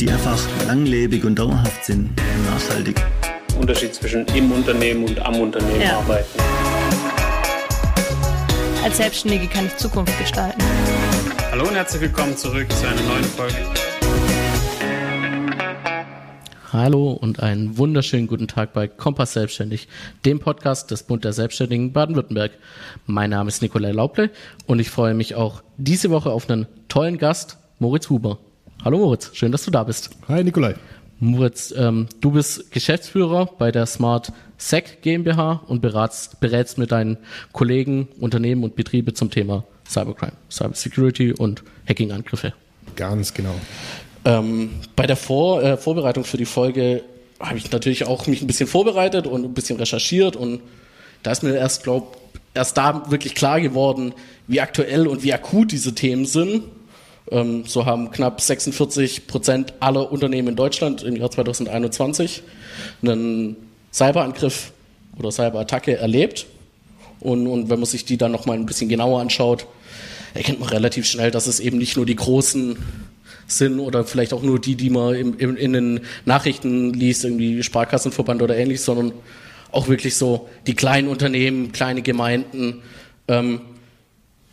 die einfach langlebig und dauerhaft sind und nachhaltig. Unterschied zwischen im Unternehmen und am Unternehmen ja. arbeiten. Als Selbstständige kann ich Zukunft gestalten. Hallo und herzlich willkommen zurück zu einer neuen Folge. Hallo und einen wunderschönen guten Tag bei Kompass Selbstständig, dem Podcast des Bund der Selbstständigen Baden-Württemberg. Mein Name ist Nikolai Lauble und ich freue mich auch diese Woche auf einen tollen Gast, Moritz Huber. Hallo Moritz, schön, dass du da bist. Hi Nikolai. Moritz, ähm, du bist Geschäftsführer bei der Smart Sec GmbH und beratst, berätst mit deinen Kollegen, Unternehmen und Betriebe zum Thema Cybercrime, Cybersecurity und Hacking-Angriffe. Ganz genau. Ähm, bei der Vor äh, Vorbereitung für die Folge habe ich natürlich auch mich ein bisschen vorbereitet und ein bisschen recherchiert und da ist mir erst, glaub, erst da wirklich klar geworden, wie aktuell und wie akut diese Themen sind. Ähm, so haben knapp 46 Prozent aller Unternehmen in Deutschland im Jahr 2021 einen Cyberangriff oder Cyberattacke erlebt. Und, und wenn man sich die dann nochmal ein bisschen genauer anschaut, erkennt man relativ schnell, dass es eben nicht nur die großen sind oder vielleicht auch nur die, die man im, im, in den Nachrichten liest, irgendwie Sparkassenverband oder ähnlich, sondern auch wirklich so die kleinen Unternehmen, kleine Gemeinden. Ähm,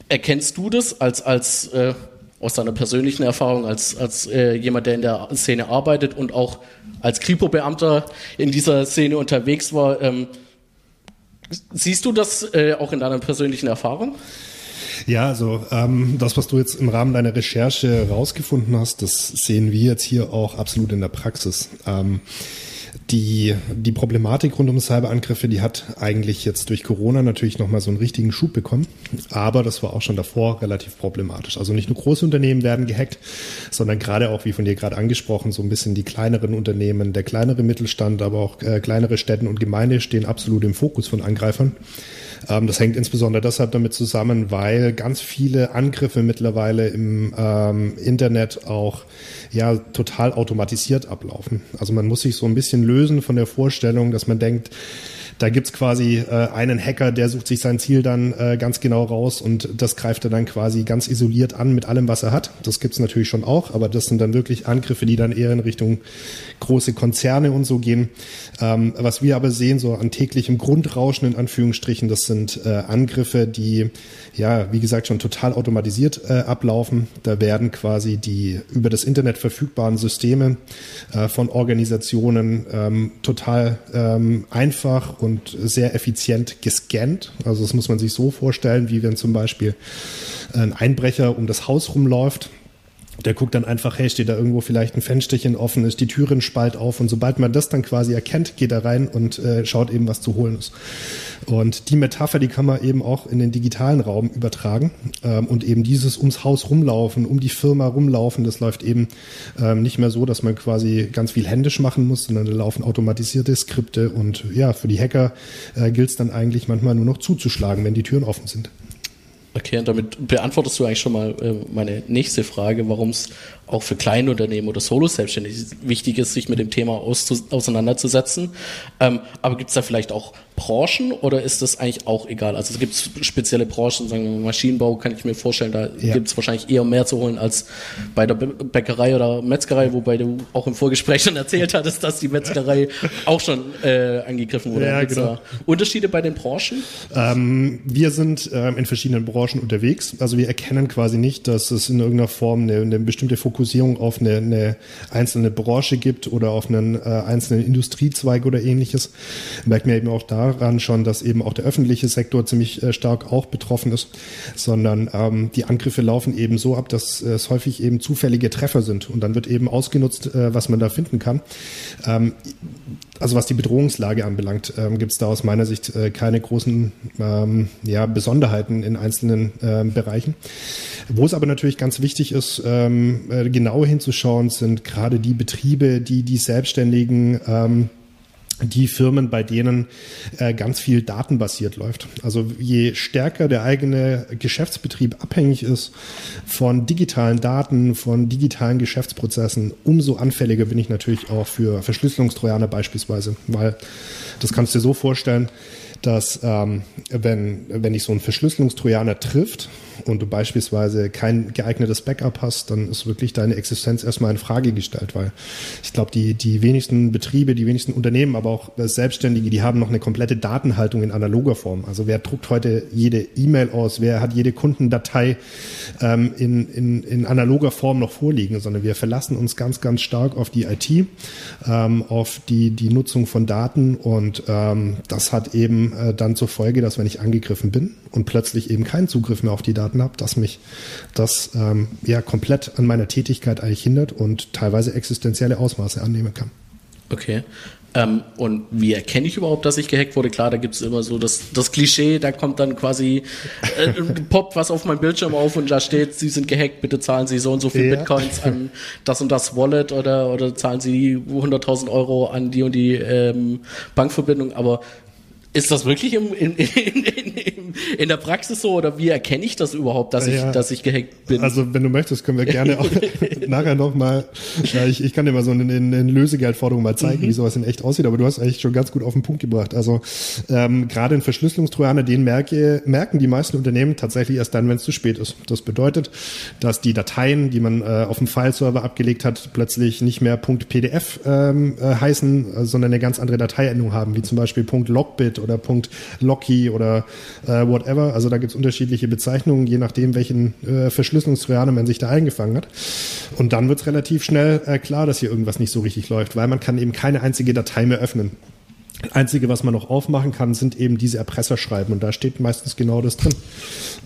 erkennst du das als, als äh, aus deiner persönlichen Erfahrung, als, als äh, jemand, der in der Szene arbeitet und auch als Kripo-Beamter in dieser Szene unterwegs war, ähm, siehst du das äh, auch in deiner persönlichen Erfahrung? Ja, also ähm, das, was du jetzt im Rahmen deiner Recherche rausgefunden hast, das sehen wir jetzt hier auch absolut in der Praxis. Ähm, die, die Problematik rund um Cyberangriffe, die hat eigentlich jetzt durch Corona natürlich nochmal so einen richtigen Schub bekommen. Aber das war auch schon davor relativ problematisch. Also nicht nur große Unternehmen werden gehackt, sondern gerade auch, wie von dir gerade angesprochen, so ein bisschen die kleineren Unternehmen, der kleinere Mittelstand, aber auch äh, kleinere Städten und Gemeinde stehen absolut im Fokus von Angreifern. Ähm, das hängt insbesondere deshalb damit zusammen, weil ganz viele Angriffe mittlerweile im ähm, Internet auch ja total automatisiert ablaufen. Also man muss sich so ein bisschen lösen von der Vorstellung, dass man denkt, da gibt's quasi äh, einen Hacker, der sucht sich sein Ziel dann äh, ganz genau raus und das greift er dann quasi ganz isoliert an mit allem, was er hat. Das gibt's natürlich schon auch, aber das sind dann wirklich Angriffe, die dann eher in Richtung große Konzerne und so gehen. Ähm, was wir aber sehen, so an täglichem Grundrauschen in Anführungsstrichen, das sind äh, Angriffe, die ja, wie gesagt, schon total automatisiert äh, ablaufen. Da werden quasi die über das Internet verfügbaren Systeme äh, von Organisationen ähm, total ähm, einfach und sehr effizient gescannt. Also das muss man sich so vorstellen, wie wenn zum Beispiel ein Einbrecher um das Haus rumläuft der guckt dann einfach, hey, steht da irgendwo vielleicht ein Fensterchen offen, ist die Türen spalt auf und sobald man das dann quasi erkennt, geht er rein und äh, schaut eben, was zu holen ist. Und die Metapher, die kann man eben auch in den digitalen Raum übertragen ähm, und eben dieses ums Haus rumlaufen, um die Firma rumlaufen, das läuft eben ähm, nicht mehr so, dass man quasi ganz viel händisch machen muss, sondern da laufen automatisierte Skripte und ja, für die Hacker äh, gilt es dann eigentlich manchmal nur noch zuzuschlagen, wenn die Türen offen sind. Okay, und damit beantwortest du eigentlich schon mal äh, meine nächste Frage, warum es auch für kleine Unternehmen oder Solo-Selbstständige wichtig ist, sich mit dem Thema auseinanderzusetzen. Ähm, aber gibt es da vielleicht auch Branchen oder ist das eigentlich auch egal? Also es gibt spezielle Branchen, sagen wir Maschinenbau, kann ich mir vorstellen, da ja. gibt es wahrscheinlich eher mehr zu holen als bei der Bäckerei oder Metzgerei, wobei du auch im Vorgespräch schon erzählt hattest, dass die Metzgerei auch schon äh, angegriffen wurde. Ja, genau. Unterschiede bei den Branchen? Ähm, wir sind ähm, in verschiedenen Branchen unterwegs. Also wir erkennen quasi nicht, dass es in irgendeiner Form eine, eine bestimmte Fokussierung auf eine, eine, einzelne Branche gibt oder auf einen äh, einzelnen Industriezweig oder ähnliches. Merkt man eben auch da, daran schon, dass eben auch der öffentliche Sektor ziemlich äh, stark auch betroffen ist, sondern ähm, die Angriffe laufen eben so ab, dass es häufig eben zufällige Treffer sind und dann wird eben ausgenutzt, äh, was man da finden kann. Ähm, also was die Bedrohungslage anbelangt, ähm, gibt es da aus meiner Sicht äh, keine großen ähm, ja, Besonderheiten in einzelnen ähm, Bereichen. Wo es aber natürlich ganz wichtig ist, ähm, äh, genau hinzuschauen, sind gerade die Betriebe, die die Selbstständigen ähm, die Firmen, bei denen äh, ganz viel datenbasiert läuft. Also je stärker der eigene Geschäftsbetrieb abhängig ist von digitalen Daten, von digitalen Geschäftsprozessen, umso anfälliger bin ich natürlich auch für Verschlüsselungstrojaner beispielsweise, weil das kannst du dir so vorstellen, dass ähm, wenn, wenn dich so ein Verschlüsselungstrojaner trifft und du beispielsweise kein geeignetes Backup hast, dann ist wirklich deine Existenz erstmal in Frage gestellt, weil ich glaube, die, die wenigsten Betriebe, die wenigsten Unternehmen, aber auch Selbstständige, die haben noch eine komplette Datenhaltung in analoger Form. Also wer druckt heute jede E-Mail aus, wer hat jede Kundendatei ähm, in, in, in analoger Form noch vorliegen, sondern wir verlassen uns ganz, ganz stark auf die IT, ähm, auf die, die Nutzung von Daten und ähm, das hat eben äh, dann zur Folge, dass wenn ich angegriffen bin und plötzlich eben keinen Zugriff mehr auf die Daten habe, dass mich das ähm, ja komplett an meiner Tätigkeit eigentlich hindert und teilweise existenzielle Ausmaße annehmen kann. Okay. Ähm, und wie erkenne ich überhaupt, dass ich gehackt wurde? Klar, da gibt es immer so das, das Klischee, da kommt dann quasi äh, poppt was auf meinem Bildschirm auf und da steht, Sie sind gehackt, bitte zahlen Sie so und so viel ja. Bitcoins an das und das Wallet oder, oder zahlen Sie 100.000 Euro an die und die ähm, Bankverbindung. Aber ist das wirklich im, in, in, in, in, der Praxis so oder wie erkenne ich das überhaupt, dass ja, ich, dass ich gehackt bin? Also wenn du möchtest, können wir gerne auch nachher nochmal, ja, ich, ich kann dir mal so eine, eine Lösegeldforderung mal zeigen, mhm. wie sowas in echt aussieht, aber du hast eigentlich schon ganz gut auf den Punkt gebracht. Also ähm, gerade in Verschlüsselungstrojaner, den merke, merken die meisten Unternehmen tatsächlich erst dann, wenn es zu spät ist. Das bedeutet, dass die Dateien, die man äh, auf dem Fileserver abgelegt hat, plötzlich nicht mehr .pdf ähm, äh, heißen, sondern eine ganz andere Dateiendung haben, wie zum Beispiel .logbit oder Punkt Locky oder äh, whatever. Also da gibt es unterschiedliche Bezeichnungen, je nachdem, welchen äh, Verschlüsselungstrojaner man sich da eingefangen hat. Und dann wird es relativ schnell äh, klar, dass hier irgendwas nicht so richtig läuft, weil man kann eben keine einzige Datei mehr öffnen. Einzige, was man noch aufmachen kann, sind eben diese Erpresserschreiben und da steht meistens genau das drin.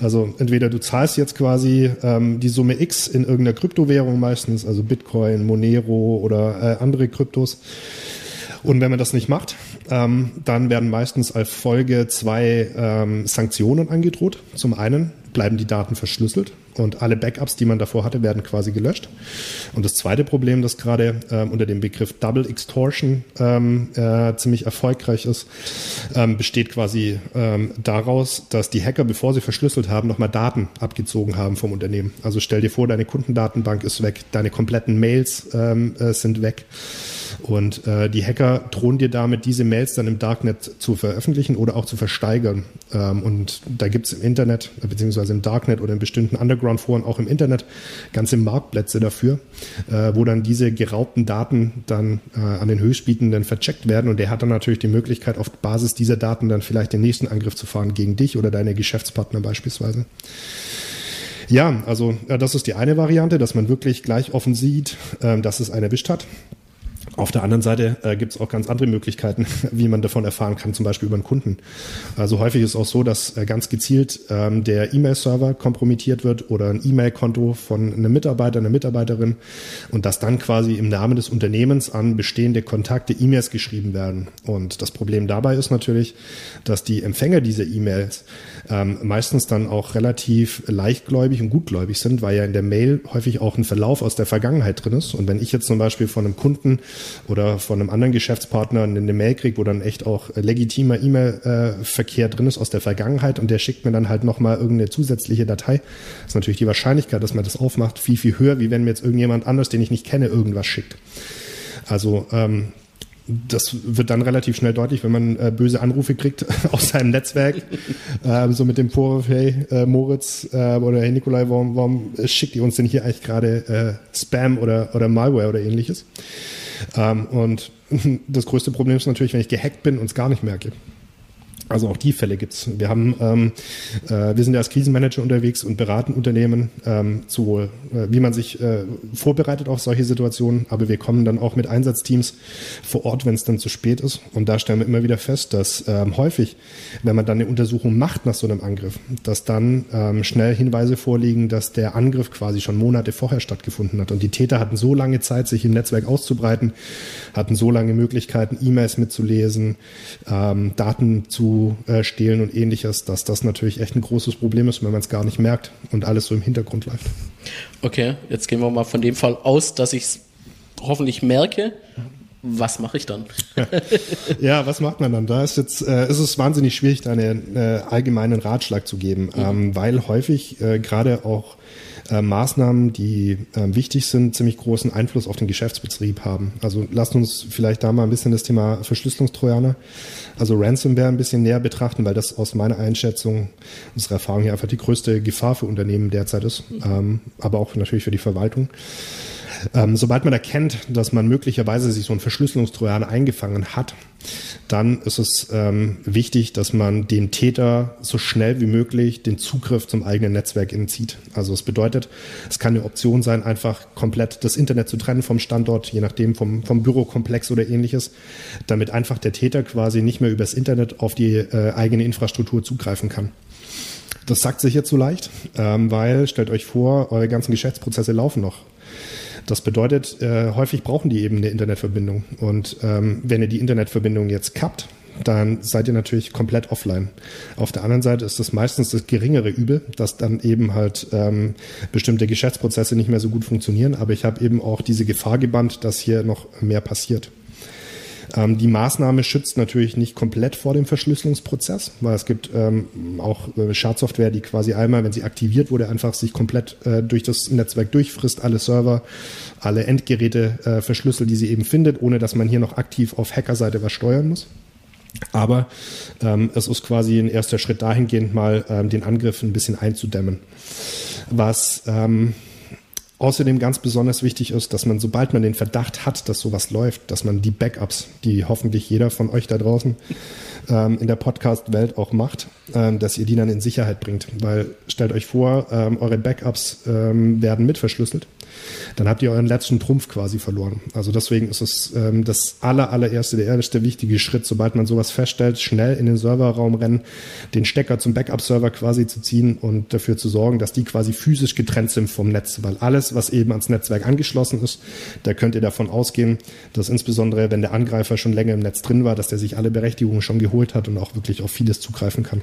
Also entweder du zahlst jetzt quasi ähm, die Summe X in irgendeiner Kryptowährung meistens, also Bitcoin, Monero oder äh, andere Kryptos und wenn man das nicht macht, ähm, dann werden meistens als Folge zwei ähm, Sanktionen angedroht. Zum einen bleiben die Daten verschlüsselt und alle Backups, die man davor hatte, werden quasi gelöscht. Und das zweite Problem, das gerade ähm, unter dem Begriff Double Extortion ähm, äh, ziemlich erfolgreich ist, ähm, besteht quasi ähm, daraus, dass die Hacker, bevor sie verschlüsselt haben, nochmal Daten abgezogen haben vom Unternehmen. Also stell dir vor, deine Kundendatenbank ist weg, deine kompletten Mails ähm, äh, sind weg. Und äh, die Hacker drohen dir damit, diese Mails dann im Darknet zu veröffentlichen oder auch zu versteigern. Ähm, und da gibt es im Internet, beziehungsweise im Darknet oder in bestimmten Underground-Foren auch im Internet ganze Marktplätze dafür, äh, wo dann diese geraubten Daten dann äh, an den Höchstbietenden vercheckt werden. Und der hat dann natürlich die Möglichkeit, auf Basis dieser Daten dann vielleicht den nächsten Angriff zu fahren gegen dich oder deine Geschäftspartner beispielsweise. Ja, also äh, das ist die eine Variante, dass man wirklich gleich offen sieht, äh, dass es einen erwischt hat. Auf der anderen Seite äh, gibt es auch ganz andere Möglichkeiten, wie man davon erfahren kann, zum Beispiel über einen Kunden. Also häufig ist auch so, dass äh, ganz gezielt ähm, der E-Mail-Server kompromittiert wird oder ein E-Mail-Konto von einem Mitarbeiter, einer Mitarbeiterin und dass dann quasi im Namen des Unternehmens an bestehende Kontakte E-Mails geschrieben werden. Und das Problem dabei ist natürlich, dass die Empfänger dieser E-Mails ähm, meistens dann auch relativ leichtgläubig und gutgläubig sind, weil ja in der Mail häufig auch ein Verlauf aus der Vergangenheit drin ist. Und wenn ich jetzt zum Beispiel von einem Kunden oder von einem anderen Geschäftspartner eine Mail kriege, wo dann echt auch legitimer E-Mail-Verkehr drin ist aus der Vergangenheit und der schickt mir dann halt nochmal irgendeine zusätzliche Datei, ist natürlich die Wahrscheinlichkeit, dass man das aufmacht, viel, viel höher, wie wenn mir jetzt irgendjemand anders, den ich nicht kenne, irgendwas schickt. Also ähm, das wird dann relativ schnell deutlich, wenn man äh, böse Anrufe kriegt aus seinem Netzwerk, äh, so mit dem Vorwurf, hey äh, Moritz äh, oder hey Nikolai, warum, warum schickt ihr uns denn hier eigentlich gerade äh, Spam oder, oder Malware oder ähnliches? Ähm, und das größte Problem ist natürlich, wenn ich gehackt bin und es gar nicht merke. Also auch die Fälle gibt's. Wir ähm, äh, wir sind ja als Krisenmanager unterwegs und beraten Unternehmen ähm, zu, äh, wie man sich äh, vorbereitet auf solche Situationen. Aber wir kommen dann auch mit Einsatzteams vor Ort, wenn es dann zu spät ist. Und da stellen wir immer wieder fest, dass ähm, häufig, wenn man dann eine Untersuchung macht nach so einem Angriff, dass dann ähm, schnell Hinweise vorliegen, dass der Angriff quasi schon Monate vorher stattgefunden hat. Und die Täter hatten so lange Zeit, sich im Netzwerk auszubreiten, hatten so lange Möglichkeiten, E-Mails mitzulesen, ähm, Daten zu stehlen und ähnliches, dass das natürlich echt ein großes Problem ist, wenn man es gar nicht merkt und alles so im Hintergrund läuft. Okay, jetzt gehen wir mal von dem Fall aus, dass ich es hoffentlich merke was mache ich dann? ja, was macht man dann? Da ist jetzt äh, ist es wahnsinnig schwierig, da einen äh, allgemeinen Ratschlag zu geben, mhm. ähm, weil häufig äh, gerade auch äh, Maßnahmen, die äh, wichtig sind, ziemlich großen Einfluss auf den Geschäftsbetrieb haben. Also lasst uns vielleicht da mal ein bisschen das Thema Verschlüsselungstrojaner, also Ransomware ein bisschen näher betrachten, weil das aus meiner Einschätzung, unserer Erfahrung hier einfach die größte Gefahr für Unternehmen derzeit ist, mhm. ähm, aber auch natürlich für die Verwaltung. Ähm, sobald man erkennt, dass man möglicherweise sich so ein Verschlüsselungstrojaner eingefangen hat, dann ist es ähm, wichtig, dass man dem Täter so schnell wie möglich den Zugriff zum eigenen Netzwerk entzieht. Also es bedeutet, es kann eine Option sein, einfach komplett das Internet zu trennen vom Standort, je nachdem vom, vom Bürokomplex oder ähnliches, damit einfach der Täter quasi nicht mehr übers Internet auf die äh, eigene Infrastruktur zugreifen kann. Das sagt sich jetzt so leicht, ähm, weil stellt euch vor, eure ganzen Geschäftsprozesse laufen noch. Das bedeutet, äh, häufig brauchen die eben eine Internetverbindung. Und ähm, wenn ihr die Internetverbindung jetzt kappt, dann seid ihr natürlich komplett offline. Auf der anderen Seite ist das meistens das geringere Übel, dass dann eben halt ähm, bestimmte Geschäftsprozesse nicht mehr so gut funktionieren. Aber ich habe eben auch diese Gefahr gebannt, dass hier noch mehr passiert. Ähm, die Maßnahme schützt natürlich nicht komplett vor dem Verschlüsselungsprozess, weil es gibt ähm, auch äh, Schadsoftware, die quasi einmal, wenn sie aktiviert wurde, einfach sich komplett äh, durch das Netzwerk durchfrisst, alle Server, alle Endgeräte äh, verschlüsselt, die sie eben findet, ohne dass man hier noch aktiv auf Hackerseite was steuern muss. Aber ähm, es ist quasi ein erster Schritt dahingehend, mal ähm, den Angriff ein bisschen einzudämmen. Was ähm, Außerdem ganz besonders wichtig ist, dass man, sobald man den Verdacht hat, dass sowas läuft, dass man die Backups, die hoffentlich jeder von euch da draußen ähm, in der Podcast-Welt auch macht, ähm, dass ihr die dann in Sicherheit bringt. Weil stellt euch vor, ähm, eure Backups ähm, werden mitverschlüsselt dann habt ihr euren letzten Trumpf quasi verloren. Also deswegen ist es ähm, das aller, allererste, der erste wichtige Schritt, sobald man sowas feststellt, schnell in den Serverraum rennen, den Stecker zum Backup-Server quasi zu ziehen und dafür zu sorgen, dass die quasi physisch getrennt sind vom Netz, weil alles, was eben ans Netzwerk angeschlossen ist, da könnt ihr davon ausgehen, dass insbesondere, wenn der Angreifer schon länger im Netz drin war, dass der sich alle Berechtigungen schon geholt hat und auch wirklich auf vieles zugreifen kann.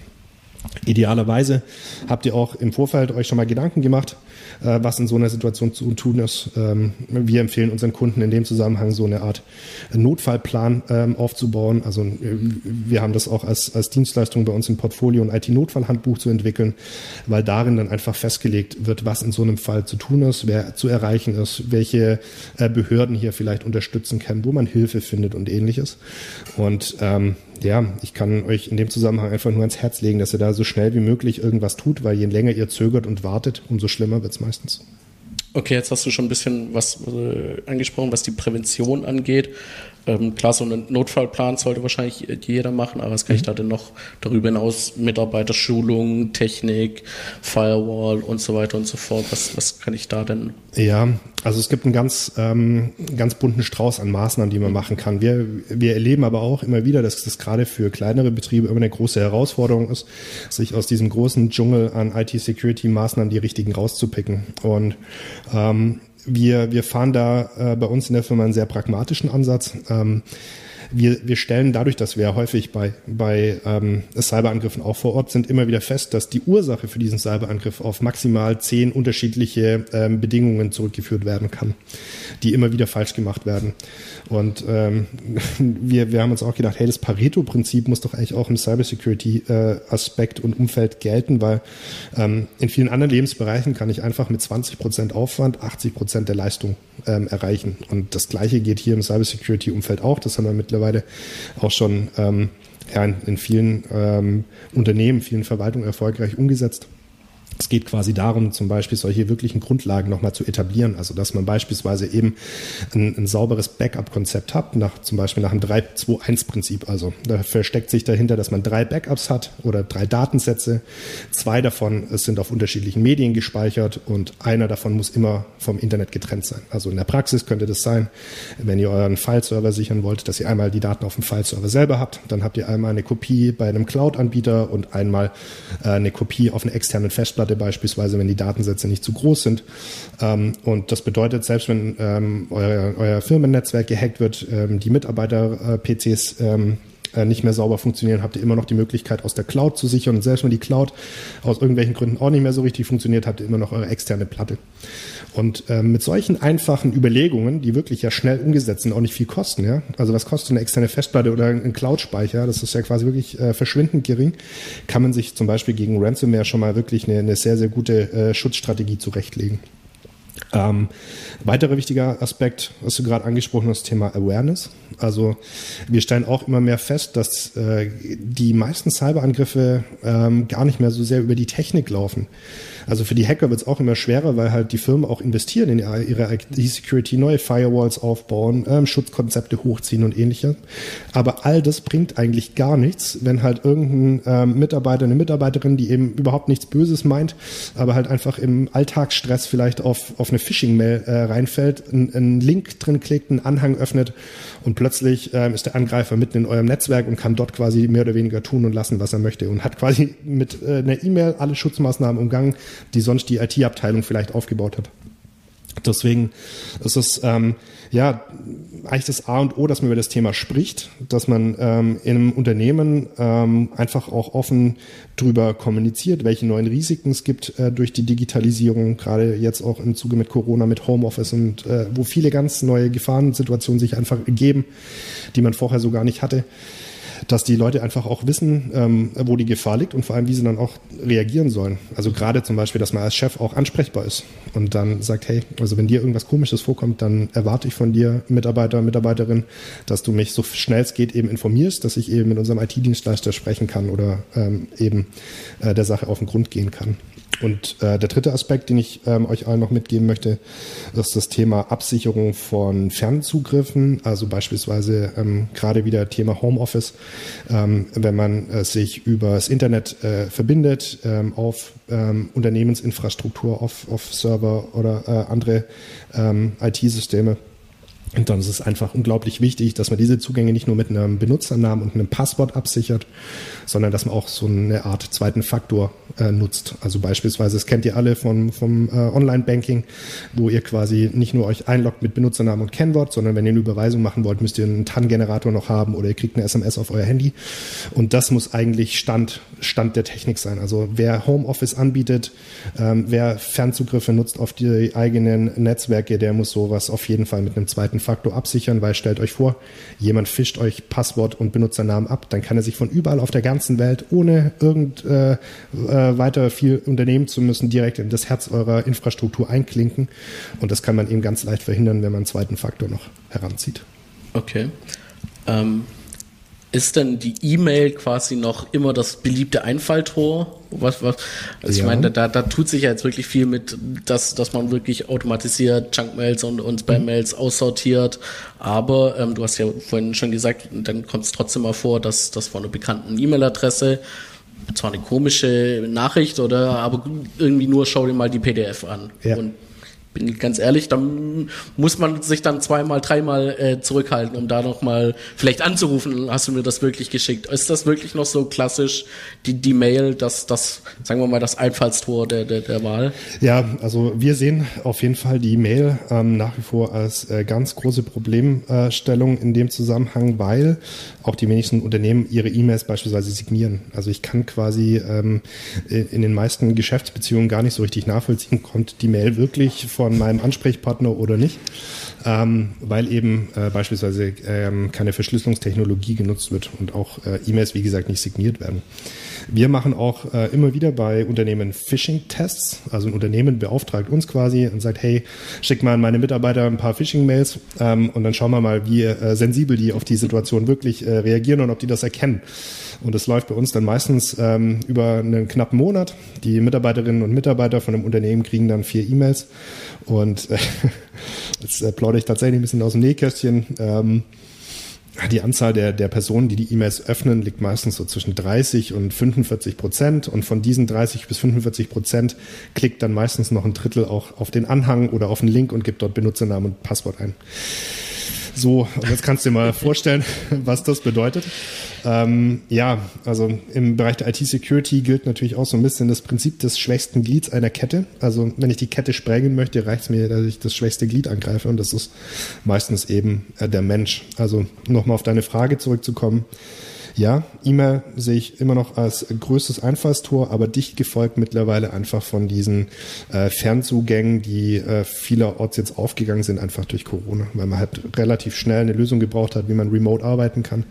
Idealerweise habt ihr auch im Vorfeld euch schon mal Gedanken gemacht, äh, was in so einer Situation zu tun ist. Ähm, wir empfehlen unseren Kunden in dem Zusammenhang so eine Art Notfallplan ähm, aufzubauen. Also äh, wir haben das auch als, als Dienstleistung bei uns im Portfolio ein IT-Notfallhandbuch zu entwickeln, weil darin dann einfach festgelegt wird, was in so einem Fall zu tun ist, wer zu erreichen ist, welche äh, Behörden hier vielleicht unterstützen können, wo man Hilfe findet und ähnliches. Und ähm, ja, ich kann euch in dem Zusammenhang einfach nur ans Herz legen, dass ihr da so schnell wie möglich irgendwas tut, weil je länger ihr zögert und wartet, umso schlimmer wird's meistens. Okay, jetzt hast du schon ein bisschen was äh, angesprochen, was die Prävention angeht. Ähm, klar, so einen Notfallplan sollte wahrscheinlich jeder machen, aber was kann mhm. ich da denn noch darüber hinaus? Mitarbeiterschulung, Technik, Firewall und so weiter und so fort. Was, was kann ich da denn? Ja, also es gibt einen ganz, ähm, ganz bunten Strauß an Maßnahmen, die man machen kann. Wir, wir erleben aber auch immer wieder, dass das gerade für kleinere Betriebe immer eine große Herausforderung ist, sich aus diesem großen Dschungel an IT-Security-Maßnahmen die richtigen rauszupicken. Und ähm, wir, wir fahren da äh, bei uns in der Firma einen sehr pragmatischen Ansatz. Ähm, wir, wir stellen dadurch, dass wir häufig bei, bei ähm, Cyberangriffen auch vor Ort sind, immer wieder fest, dass die Ursache für diesen Cyberangriff auf maximal zehn unterschiedliche ähm, Bedingungen zurückgeführt werden kann, die immer wieder falsch gemacht werden. Und ähm, wir, wir haben uns auch gedacht, hey, das Pareto-Prinzip muss doch eigentlich auch im Cybersecurity-Aspekt äh, und Umfeld gelten, weil ähm, in vielen anderen Lebensbereichen kann ich einfach mit 20 Prozent Aufwand 80 Prozent der Leistung ähm, erreichen. Und das Gleiche geht hier im Cybersecurity-Umfeld auch. Das haben wir mittlerweile auch schon ähm, ja, in, in vielen ähm, Unternehmen, vielen Verwaltungen erfolgreich umgesetzt. Es geht quasi darum, zum Beispiel solche wirklichen Grundlagen nochmal zu etablieren. Also, dass man beispielsweise eben ein, ein sauberes Backup-Konzept hat, nach, zum Beispiel nach einem 3-2-1-Prinzip. Also, da versteckt sich dahinter, dass man drei Backups hat oder drei Datensätze. Zwei davon sind auf unterschiedlichen Medien gespeichert und einer davon muss immer vom Internet getrennt sein. Also, in der Praxis könnte das sein, wenn ihr euren File-Server sichern wollt, dass ihr einmal die Daten auf dem File-Server selber habt. Dann habt ihr einmal eine Kopie bei einem Cloud-Anbieter und einmal äh, eine Kopie auf einer externen Festplatte Festplatte beispielsweise, wenn die Datensätze nicht zu groß sind. Ähm, und das bedeutet, selbst wenn ähm, euer, euer Firmennetzwerk gehackt wird, ähm, die Mitarbeiter-PCs äh, nicht mehr sauber funktionieren, habt ihr immer noch die Möglichkeit, aus der Cloud zu sichern. Und selbst wenn die Cloud aus irgendwelchen Gründen auch nicht mehr so richtig funktioniert, habt ihr immer noch eure externe Platte. Und ähm, mit solchen einfachen Überlegungen, die wirklich ja schnell umgesetzt sind, auch nicht viel kosten, ja. Also was kostet eine externe Festplatte oder ein Cloud-Speicher? Das ist ja quasi wirklich äh, verschwindend gering. Kann man sich zum Beispiel gegen Ransomware schon mal wirklich eine, eine sehr, sehr gute äh, Schutzstrategie zurechtlegen. Ähm, weiterer wichtiger Aspekt, was du gerade angesprochen hast, Thema Awareness. Also wir stellen auch immer mehr fest, dass äh, die meisten Cyberangriffe ähm, gar nicht mehr so sehr über die Technik laufen. Also für die Hacker wird es auch immer schwerer, weil halt die Firmen auch investieren in ihre IT-Security, neue Firewalls aufbauen, ähm, Schutzkonzepte hochziehen und ähnliches. Aber all das bringt eigentlich gar nichts, wenn halt irgendein ähm, Mitarbeiter, eine Mitarbeiterin, die eben überhaupt nichts Böses meint, aber halt einfach im Alltagsstress vielleicht auf, auf eine Phishing-Mail äh, reinfällt, einen Link drin klickt, einen Anhang öffnet und plötzlich ähm, ist der Angreifer mitten in eurem Netzwerk und kann dort quasi mehr oder weniger tun und lassen, was er möchte und hat quasi mit äh, einer E-Mail alle Schutzmaßnahmen umgangen, die sonst die IT-Abteilung vielleicht aufgebaut hat. Deswegen ist es ähm, ja eigentlich das A und O, dass man über das Thema spricht, dass man ähm, in einem Unternehmen ähm, einfach auch offen drüber kommuniziert, welche neuen Risiken es gibt äh, durch die Digitalisierung, gerade jetzt auch im Zuge mit Corona, mit Homeoffice und äh, wo viele ganz neue Gefahrensituationen sich einfach ergeben, die man vorher so gar nicht hatte dass die Leute einfach auch wissen, ähm, wo die Gefahr liegt und vor allem, wie sie dann auch reagieren sollen. Also gerade zum Beispiel, dass man als Chef auch ansprechbar ist und dann sagt, hey, also wenn dir irgendwas Komisches vorkommt, dann erwarte ich von dir, Mitarbeiter, Mitarbeiterin, dass du mich so schnell es geht eben informierst, dass ich eben mit unserem IT-Dienstleister sprechen kann oder ähm, eben äh, der Sache auf den Grund gehen kann. Und äh, der dritte Aspekt, den ich ähm, euch allen noch mitgeben möchte, ist das Thema Absicherung von Fernzugriffen. Also beispielsweise ähm, gerade wieder Thema Homeoffice. Ähm, wenn man äh, sich über das Internet äh, verbindet ähm, auf ähm, Unternehmensinfrastruktur, auf, auf Server oder äh, andere ähm, IT-Systeme, und dann ist es einfach unglaublich wichtig, dass man diese Zugänge nicht nur mit einem Benutzernamen und einem Passwort absichert, sondern dass man auch so eine Art zweiten Faktor äh, nutzt. Also beispielsweise, das kennt ihr alle vom, vom äh, Online-Banking, wo ihr quasi nicht nur euch einloggt mit Benutzernamen und Kennwort, sondern wenn ihr eine Überweisung machen wollt, müsst ihr einen TAN-Generator noch haben oder ihr kriegt eine SMS auf euer Handy. Und das muss eigentlich Stand, Stand der Technik sein. Also wer Homeoffice anbietet, ähm, wer Fernzugriffe nutzt auf die eigenen Netzwerke, der muss sowas auf jeden Fall mit einem zweiten Faktor absichern, weil stellt euch vor, jemand fischt euch Passwort und Benutzernamen ab, dann kann er sich von überall auf der ganzen Welt, ohne irgend äh, äh, weiter viel unternehmen zu müssen, direkt in das Herz eurer Infrastruktur einklinken. Und das kann man eben ganz leicht verhindern, wenn man einen zweiten Faktor noch heranzieht. Okay. Ähm, ist denn die E-Mail quasi noch immer das beliebte Einfalltor? Was, was, also ja. ich meine, da, da tut sich ja jetzt wirklich viel mit, dass, dass man wirklich automatisiert Junk-Mails und, und Spam-Mails aussortiert. Aber ähm, du hast ja vorhin schon gesagt, dann kommt es trotzdem mal vor, dass das von einer bekannten E-Mail-Adresse zwar eine komische Nachricht oder aber irgendwie nur schau dir mal die PDF an. Ja. Und bin ganz ehrlich, dann muss man sich dann zweimal, dreimal äh, zurückhalten, um da nochmal vielleicht anzurufen, hast du mir das wirklich geschickt. Ist das wirklich noch so klassisch, die, die Mail, das, das, sagen wir mal, das Einfallstor der, der, der Wahl? Ja, also wir sehen auf jeden Fall die Mail ähm, nach wie vor als äh, ganz große Problemstellung in dem Zusammenhang, weil auch die wenigsten Unternehmen ihre E-Mails beispielsweise signieren. Also ich kann quasi ähm, in den meisten Geschäftsbeziehungen gar nicht so richtig nachvollziehen, kommt die Mail wirklich von meinem Ansprechpartner oder nicht, ähm, weil eben äh, beispielsweise ähm, keine Verschlüsselungstechnologie genutzt wird und auch äh, E-Mails, wie gesagt, nicht signiert werden. Wir machen auch äh, immer wieder bei Unternehmen Phishing-Tests. Also ein Unternehmen beauftragt uns quasi und sagt, hey, schick mal an meine Mitarbeiter ein paar Phishing-Mails ähm, und dann schauen wir mal, wie äh, sensibel die auf die Situation wirklich äh, reagieren und ob die das erkennen. Und das läuft bei uns dann meistens ähm, über einen knappen Monat. Die Mitarbeiterinnen und Mitarbeiter von dem Unternehmen kriegen dann vier E-Mails. Und äh, jetzt äh, plaudere ich tatsächlich ein bisschen aus dem Nähkästchen. Ähm, die Anzahl der, der Personen, die die E-Mails öffnen, liegt meistens so zwischen 30 und 45 Prozent. Und von diesen 30 bis 45 Prozent klickt dann meistens noch ein Drittel auch auf den Anhang oder auf den Link und gibt dort Benutzernamen und Passwort ein. So, und jetzt kannst du dir mal vorstellen, was das bedeutet. Ähm, ja, also im Bereich der IT-Security gilt natürlich auch so ein bisschen das Prinzip des schwächsten Glieds einer Kette. Also wenn ich die Kette sprengen möchte, reicht es mir, dass ich das schwächste Glied angreife und das ist meistens eben äh, der Mensch. Also nochmal auf deine Frage zurückzukommen. Ja, E-Mail sehe ich immer noch als größtes Einfallstor, aber dicht gefolgt mittlerweile einfach von diesen äh, Fernzugängen, die äh, vielerorts jetzt aufgegangen sind, einfach durch Corona, weil man halt relativ schnell eine Lösung gebraucht hat, wie man remote arbeiten kann.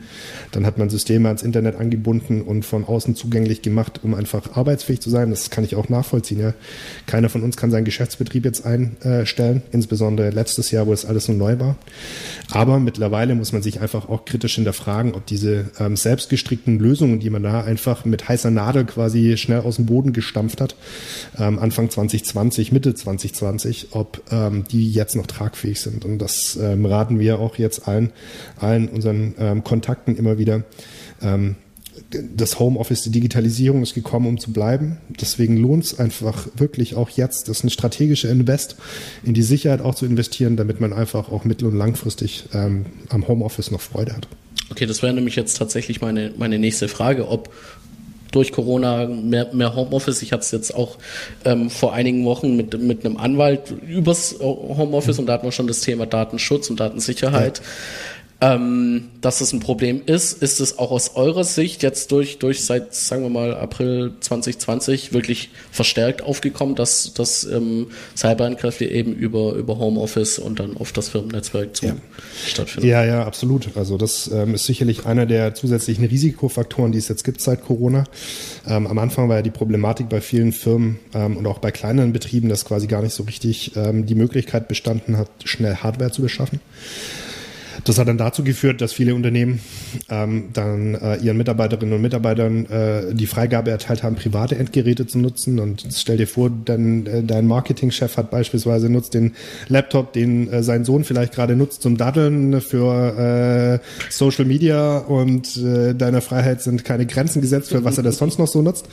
Dann hat man Systeme ans Internet angebunden und von außen zugänglich gemacht, um einfach arbeitsfähig zu sein. Das kann ich auch nachvollziehen. Ja. Keiner von uns kann seinen Geschäftsbetrieb jetzt einstellen, insbesondere letztes Jahr, wo es alles so neu war. Aber mittlerweile muss man sich einfach auch kritisch hinterfragen, ob diese ähm, selbstgestrickten Lösungen, die man da einfach mit heißer Nadel quasi schnell aus dem Boden gestampft hat, ähm, Anfang 2020, Mitte 2020, ob ähm, die jetzt noch tragfähig sind. Und das ähm, raten wir auch jetzt allen, allen unseren ähm, Kontakten immer wieder. Ähm, das Homeoffice, die Digitalisierung ist gekommen, um zu bleiben. Deswegen lohnt es einfach wirklich auch jetzt, das ist ein strategischer Invest, in die Sicherheit auch zu investieren, damit man einfach auch mittel- und langfristig ähm, am Homeoffice noch Freude hat. Okay, das wäre nämlich jetzt tatsächlich meine, meine nächste Frage, ob durch Corona mehr, mehr Homeoffice. Ich hatte es jetzt auch ähm, vor einigen Wochen mit, mit einem Anwalt übers Homeoffice mhm. und da hatten wir schon das Thema Datenschutz und Datensicherheit. Ja ähm, dass es ein Problem ist. Ist es auch aus eurer Sicht jetzt durch, durch seit, sagen wir mal, April 2020 wirklich verstärkt aufgekommen, dass, dass ähm, Cyberangriffe eben über, über Homeoffice und dann auf das Firmennetzwerk zu ja. stattfinden? Ja, ja, absolut. Also das ähm, ist sicherlich einer der zusätzlichen Risikofaktoren, die es jetzt gibt seit Corona. Ähm, am Anfang war ja die Problematik bei vielen Firmen ähm, und auch bei kleineren Betrieben, dass quasi gar nicht so richtig ähm, die Möglichkeit bestanden hat, schnell Hardware zu beschaffen. Das hat dann dazu geführt, dass viele Unternehmen ähm, dann äh, ihren Mitarbeiterinnen und Mitarbeitern äh, die Freigabe erteilt haben, private Endgeräte zu nutzen. Und stell dir vor, dein, äh, dein Marketingchef hat beispielsweise nutzt den Laptop, den äh, sein Sohn vielleicht gerade nutzt zum Daddeln für äh, Social Media und äh, deiner Freiheit sind keine Grenzen gesetzt, für was er das sonst noch so nutzt.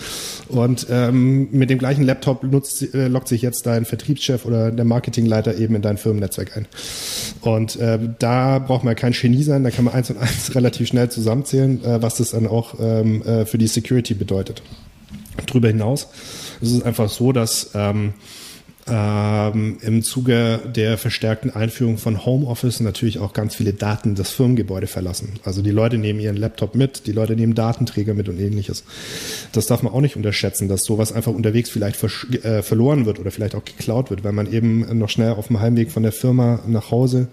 Und ähm, mit dem gleichen Laptop nutzt, äh, lockt sich jetzt dein Vertriebschef oder der Marketingleiter eben in dein Firmennetzwerk ein. Und äh, da braucht man kein Genie sein, da kann man eins und eins relativ schnell zusammenzählen, äh, was das dann auch ähm, äh, für die Security bedeutet. Darüber hinaus ist es einfach so, dass ähm, im Zuge der verstärkten Einführung von Homeoffice natürlich auch ganz viele Daten das Firmengebäude verlassen. Also die Leute nehmen ihren Laptop mit, die Leute nehmen Datenträger mit und ähnliches. Das darf man auch nicht unterschätzen, dass sowas einfach unterwegs vielleicht äh, verloren wird oder vielleicht auch geklaut wird, weil man eben noch schnell auf dem Heimweg von der Firma nach Hause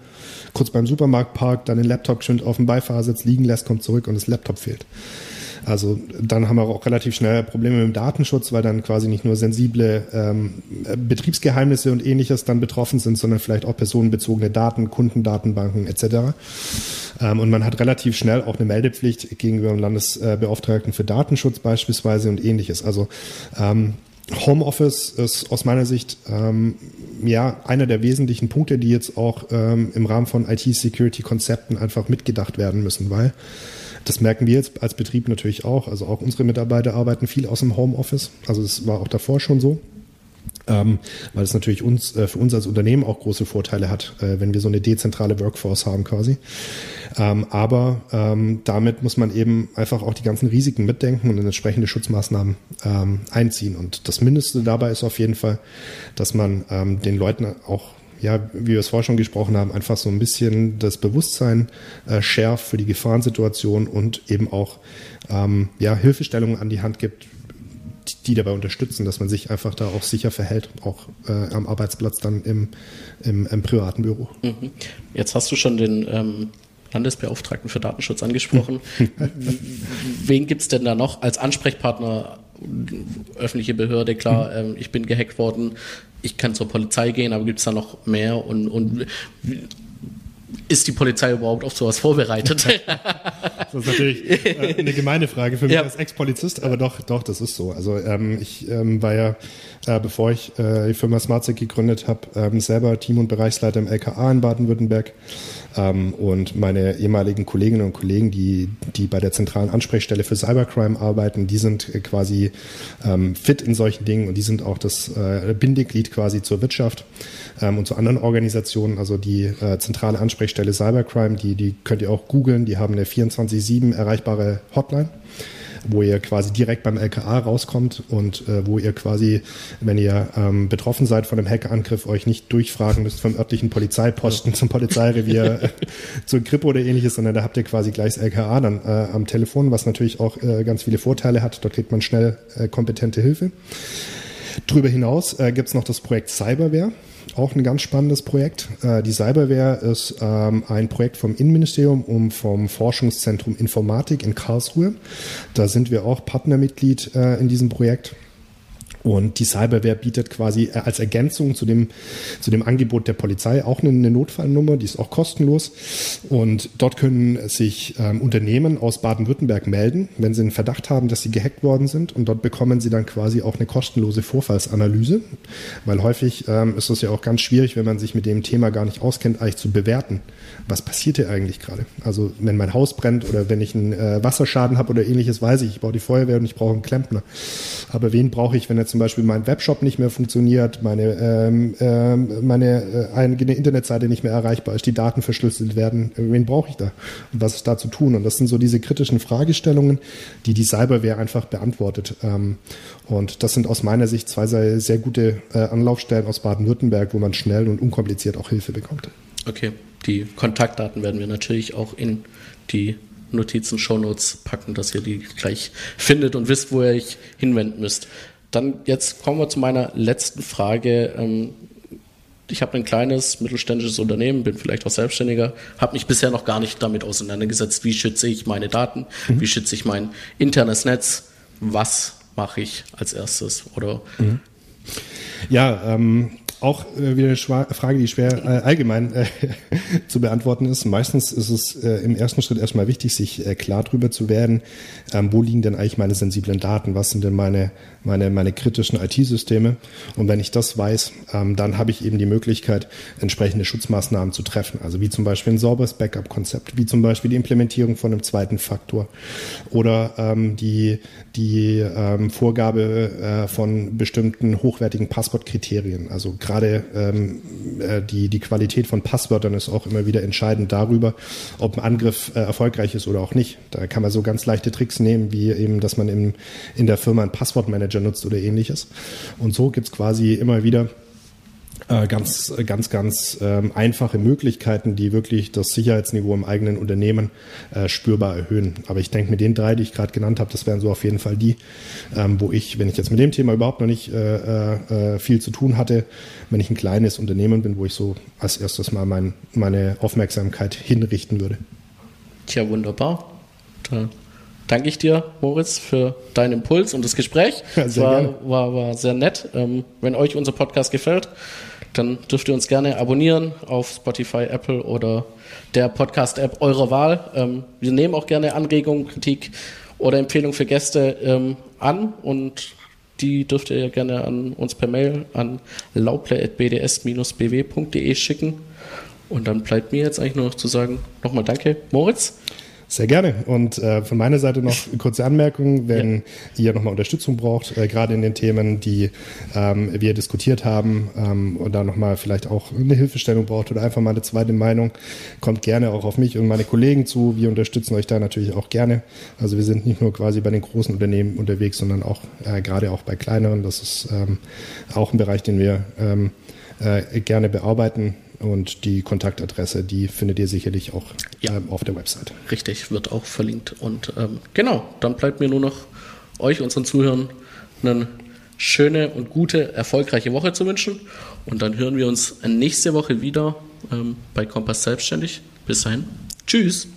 kurz beim Supermarkt parkt, dann den Laptop schön auf dem Beifahrersitz liegen lässt, kommt zurück und das Laptop fehlt. Also dann haben wir auch relativ schnell Probleme mit dem Datenschutz, weil dann quasi nicht nur sensible ähm, Betriebsgeheimnisse und ähnliches dann betroffen sind, sondern vielleicht auch personenbezogene Daten, Kundendatenbanken etc. Ähm, und man hat relativ schnell auch eine Meldepflicht gegenüber dem Landesbeauftragten für Datenschutz beispielsweise und ähnliches. Also ähm, Homeoffice ist aus meiner Sicht ähm, ja einer der wesentlichen Punkte, die jetzt auch ähm, im Rahmen von IT-Security-Konzepten einfach mitgedacht werden müssen, weil das merken wir jetzt als Betrieb natürlich auch. Also auch unsere Mitarbeiter arbeiten viel aus dem Homeoffice. Also das war auch davor schon so. Ähm, weil es natürlich uns, äh, für uns als Unternehmen auch große Vorteile hat, äh, wenn wir so eine dezentrale Workforce haben quasi. Ähm, aber ähm, damit muss man eben einfach auch die ganzen Risiken mitdenken und entsprechende Schutzmaßnahmen ähm, einziehen. Und das Mindeste dabei ist auf jeden Fall, dass man ähm, den Leuten auch ja, wie wir es vorher schon gesprochen haben, einfach so ein bisschen das Bewusstsein äh, schärft für die Gefahrensituation und eben auch ähm, ja, Hilfestellungen an die Hand gibt, die dabei unterstützen, dass man sich einfach da auch sicher verhält, auch äh, am Arbeitsplatz dann im, im, im privaten Büro. Mhm. Jetzt hast du schon den ähm, Landesbeauftragten für Datenschutz angesprochen. Wen gibt es denn da noch als Ansprechpartner? Öffentliche Behörde, klar, mhm. ähm, ich bin gehackt worden, ich kann zur Polizei gehen, aber gibt es da noch mehr? Und, und ist die Polizei überhaupt auf sowas vorbereitet? das ist natürlich äh, eine gemeine Frage für mich ja. als Ex-Polizist, aber doch, doch, das ist so. Also ähm, ich ähm, war ja, äh, bevor ich äh, die Firma SmartSec gegründet habe, ähm, selber Team- und Bereichsleiter im LKA in Baden-Württemberg. Ähm, und meine ehemaligen Kolleginnen und Kollegen, die, die bei der zentralen Ansprechstelle für Cybercrime arbeiten, die sind äh, quasi ähm, fit in solchen Dingen und die sind auch das äh, Bindeglied quasi zur Wirtschaft ähm, und zu anderen Organisationen. Also die äh, zentrale Ansprechstelle Cybercrime, die, die könnt ihr auch googeln, die haben eine 24-7 erreichbare Hotline. wo ihr quasi direkt beim LKA rauskommt und äh, wo ihr quasi, wenn ihr ähm, betroffen seid von einem Hackerangriff, euch nicht durchfragen müsst vom örtlichen Polizeiposten zum Polizeirevier, äh, zur Krippe oder ähnliches, sondern da habt ihr quasi gleich das LKA dann äh, am Telefon, was natürlich auch äh, ganz viele Vorteile hat. Dort kriegt man schnell äh, kompetente Hilfe. Darüber hinaus äh, gibt es noch das Projekt Cyberware auch ein ganz spannendes Projekt. Äh, die Cyberware ist ähm, ein Projekt vom Innenministerium und vom Forschungszentrum Informatik in Karlsruhe. Da sind wir auch Partnermitglied äh, in diesem Projekt. Und die Cyberware bietet quasi äh, als Ergänzung zu dem, zu dem Angebot der Polizei auch eine, Notfallnummer, die ist auch kostenlos. Und dort können sich ähm, Unternehmen aus Baden-Württemberg melden, wenn sie einen Verdacht haben, dass sie gehackt worden sind. Und dort bekommen sie dann quasi auch eine kostenlose Vorfallsanalyse. Weil häufig ähm, ist es ja auch ganz schwierig, wenn man sich mit dem Thema gar nicht auskennt, eigentlich zu bewerten. Was passiert hier eigentlich gerade? Also wenn mein Haus brennt oder wenn ich einen äh, Wasserschaden habe oder ähnliches, weiß ich, ich brauche die Feuerwehr und ich brauche einen Klempner. Aber wen brauche ich, wenn jetzt zum Beispiel mein Webshop nicht mehr funktioniert, meine, ähm, ähm, meine äh, eigene Internetseite nicht mehr erreichbar ist, die Daten verschlüsselt werden. Wen brauche ich da? Und was ist da zu tun? Und das sind so diese kritischen Fragestellungen, die die Cyberware einfach beantwortet. Ähm, und das sind aus meiner Sicht zwei sehr, sehr gute äh, Anlaufstellen aus Baden-Württemberg, wo man schnell und unkompliziert auch Hilfe bekommt. Okay, die Kontaktdaten werden wir natürlich auch in die Notizen, Shownotes packen, dass ihr die gleich findet und wisst, wo ihr euch hinwenden müsst. Dann jetzt kommen wir zu meiner letzten Frage. Ähm, ich habe ein kleines mittelständisches Unternehmen, bin vielleicht auch Selbstständiger, habe mich bisher noch gar nicht damit auseinandergesetzt, wie schütze ich meine Daten, mhm. wie schütze ich mein internes Netz, was mache ich als erstes oder mhm. Ja, ähm, auch äh, wieder eine Frage, die schwer äh, allgemein äh, zu beantworten ist. Meistens ist es äh, im ersten Schritt erstmal wichtig, sich äh, klar darüber zu werden, ähm, wo liegen denn eigentlich meine sensiblen Daten, was sind denn meine, meine, meine kritischen IT-Systeme. Und wenn ich das weiß, ähm, dann habe ich eben die Möglichkeit, entsprechende Schutzmaßnahmen zu treffen. Also wie zum Beispiel ein sauberes Backup-Konzept, wie zum Beispiel die Implementierung von einem zweiten Faktor oder ähm, die, die ähm, Vorgabe äh, von bestimmten hochwertigen Passwortkriterien. Also gerade ähm, äh, die, die Qualität von Passwörtern ist auch immer wieder entscheidend darüber, ob ein Angriff äh, erfolgreich ist oder auch nicht. Da kann man so ganz leichte Tricks nehmen, wie eben, dass man im, in der Firma ein Passwortmanager nutzt oder ähnliches. Und so gibt's quasi immer wieder ganz, ganz, ganz ähm, einfache Möglichkeiten, die wirklich das Sicherheitsniveau im eigenen Unternehmen äh, spürbar erhöhen. Aber ich denke, mit den drei, die ich gerade genannt habe, das wären so auf jeden Fall die, ähm, wo ich, wenn ich jetzt mit dem Thema überhaupt noch nicht äh, äh, viel zu tun hatte, wenn ich ein kleines Unternehmen bin, wo ich so als erstes mal mein, meine Aufmerksamkeit hinrichten würde. Tja, wunderbar. Da danke ich dir, Moritz, für deinen Impuls und das Gespräch. Ja, sehr war, war, war sehr nett. Ähm, wenn euch unser Podcast gefällt, dann dürft ihr uns gerne abonnieren auf Spotify, Apple oder der Podcast-App eurer Wahl. Ähm, wir nehmen auch gerne Anregungen, Kritik oder Empfehlungen für Gäste ähm, an und die dürft ihr gerne an uns per Mail an lauple.bds-bw.de schicken. Und dann bleibt mir jetzt eigentlich nur noch zu sagen, nochmal danke, Moritz. Sehr gerne. Und äh, von meiner Seite noch eine kurze Anmerkung, wenn ja. ihr nochmal Unterstützung braucht, äh, gerade in den Themen, die ähm, wir diskutiert haben ähm, und da nochmal vielleicht auch eine Hilfestellung braucht oder einfach mal eine zweite Meinung, kommt gerne auch auf mich und meine Kollegen zu. Wir unterstützen euch da natürlich auch gerne. Also wir sind nicht nur quasi bei den großen Unternehmen unterwegs, sondern auch äh, gerade auch bei kleineren. Das ist ähm, auch ein Bereich, den wir ähm, äh, gerne bearbeiten. Und die Kontaktadresse, die findet ihr sicherlich auch ja. ähm, auf der Website. Richtig, wird auch verlinkt. Und ähm, genau, dann bleibt mir nur noch euch, unseren Zuhörern, eine schöne und gute, erfolgreiche Woche zu wünschen. Und dann hören wir uns nächste Woche wieder ähm, bei Kompass Selbstständig. Bis dahin. Tschüss.